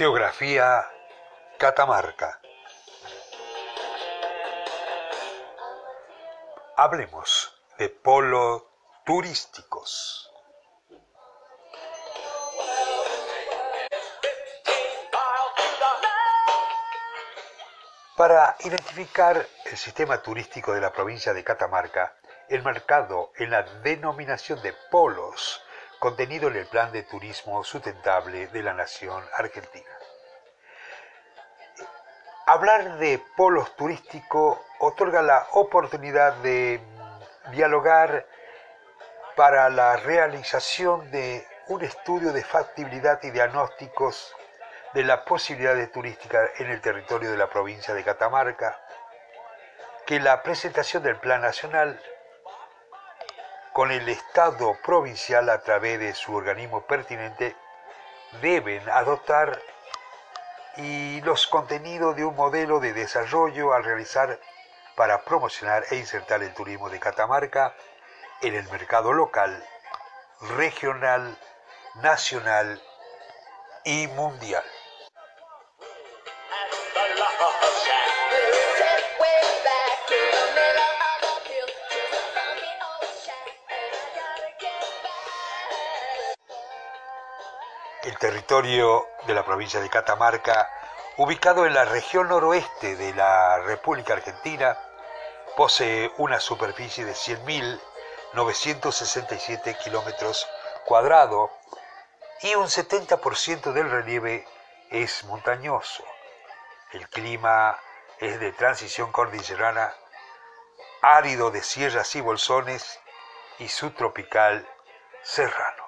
Geografía Catamarca. Hablemos de polo turísticos. Para identificar el sistema turístico de la provincia de Catamarca, el mercado en la denominación de polos contenido en el Plan de Turismo Sustentable de la Nación Argentina. Hablar de polos turísticos otorga la oportunidad de dialogar para la realización de un estudio de factibilidad y diagnósticos de las posibilidades turísticas en el territorio de la provincia de Catamarca, que la presentación del Plan Nacional con el Estado provincial a través de su organismo pertinente deben adoptar y los contenidos de un modelo de desarrollo al realizar para promocionar e insertar el turismo de Catamarca en el mercado local, regional, nacional y mundial. Territorio de la provincia de Catamarca, ubicado en la región noroeste de la República Argentina, posee una superficie de 100.967 kilómetros cuadrados y un 70% del relieve es montañoso. El clima es de transición cordillerana, árido de sierras y bolsones y subtropical serrano.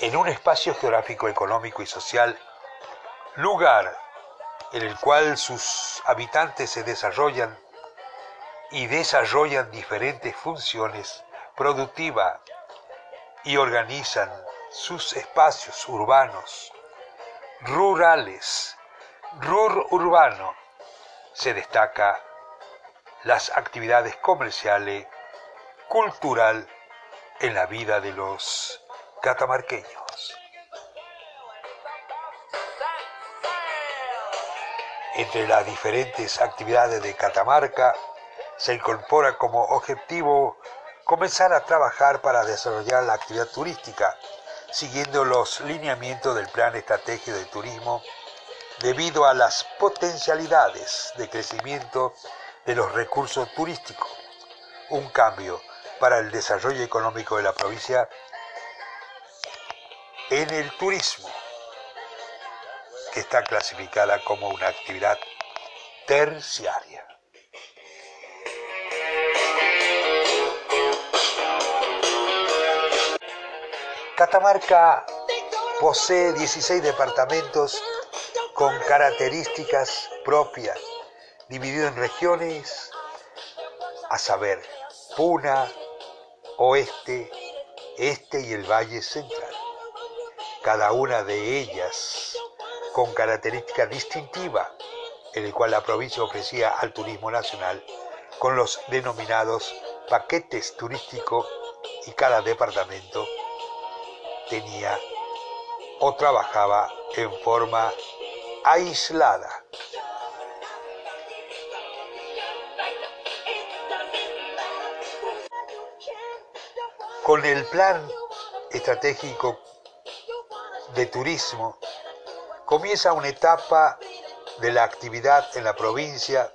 En un espacio geográfico, económico y social, lugar en el cual sus habitantes se desarrollan y desarrollan diferentes funciones productivas y organizan sus espacios urbanos, rurales, rur urbano, se destaca las actividades comerciales, cultural en la vida de los catamarqueños. Entre las diferentes actividades de Catamarca se incorpora como objetivo comenzar a trabajar para desarrollar la actividad turística, siguiendo los lineamientos del Plan Estratégico de Turismo, debido a las potencialidades de crecimiento de los recursos turísticos. Un cambio para el desarrollo económico de la provincia en el turismo, que está clasificada como una actividad terciaria. Catamarca posee 16 departamentos con características propias, divididos en regiones, a saber, Puna, Oeste, Este y el Valle Central cada una de ellas con característica distintiva, en el cual la provincia ofrecía al turismo nacional con los denominados paquetes turísticos y cada departamento tenía o trabajaba en forma aislada. Con el plan estratégico de turismo, comienza una etapa de la actividad en la provincia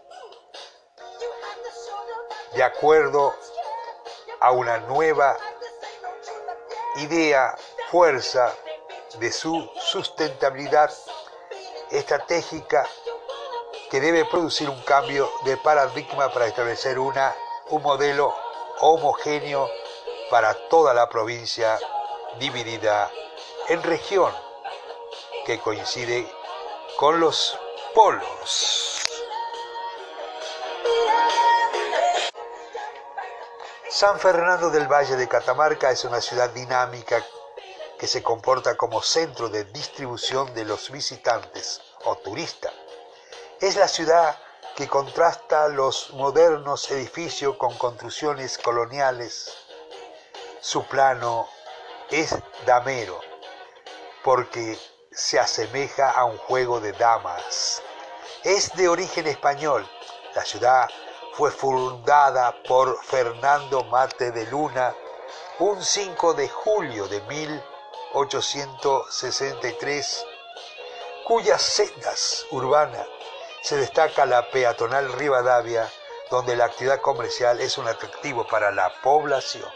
de acuerdo a una nueva idea, fuerza de su sustentabilidad estratégica que debe producir un cambio de paradigma para establecer una, un modelo homogéneo para toda la provincia dividida en región que coincide con los polos. San Fernando del Valle de Catamarca es una ciudad dinámica que se comporta como centro de distribución de los visitantes o turistas. Es la ciudad que contrasta los modernos edificios con construcciones coloniales. Su plano es damero, porque se asemeja a un juego de damas. Es de origen español. La ciudad fue fundada por Fernando Mate de Luna un 5 de julio de 1863, cuyas sendas urbanas se destaca la peatonal Rivadavia, donde la actividad comercial es un atractivo para la población.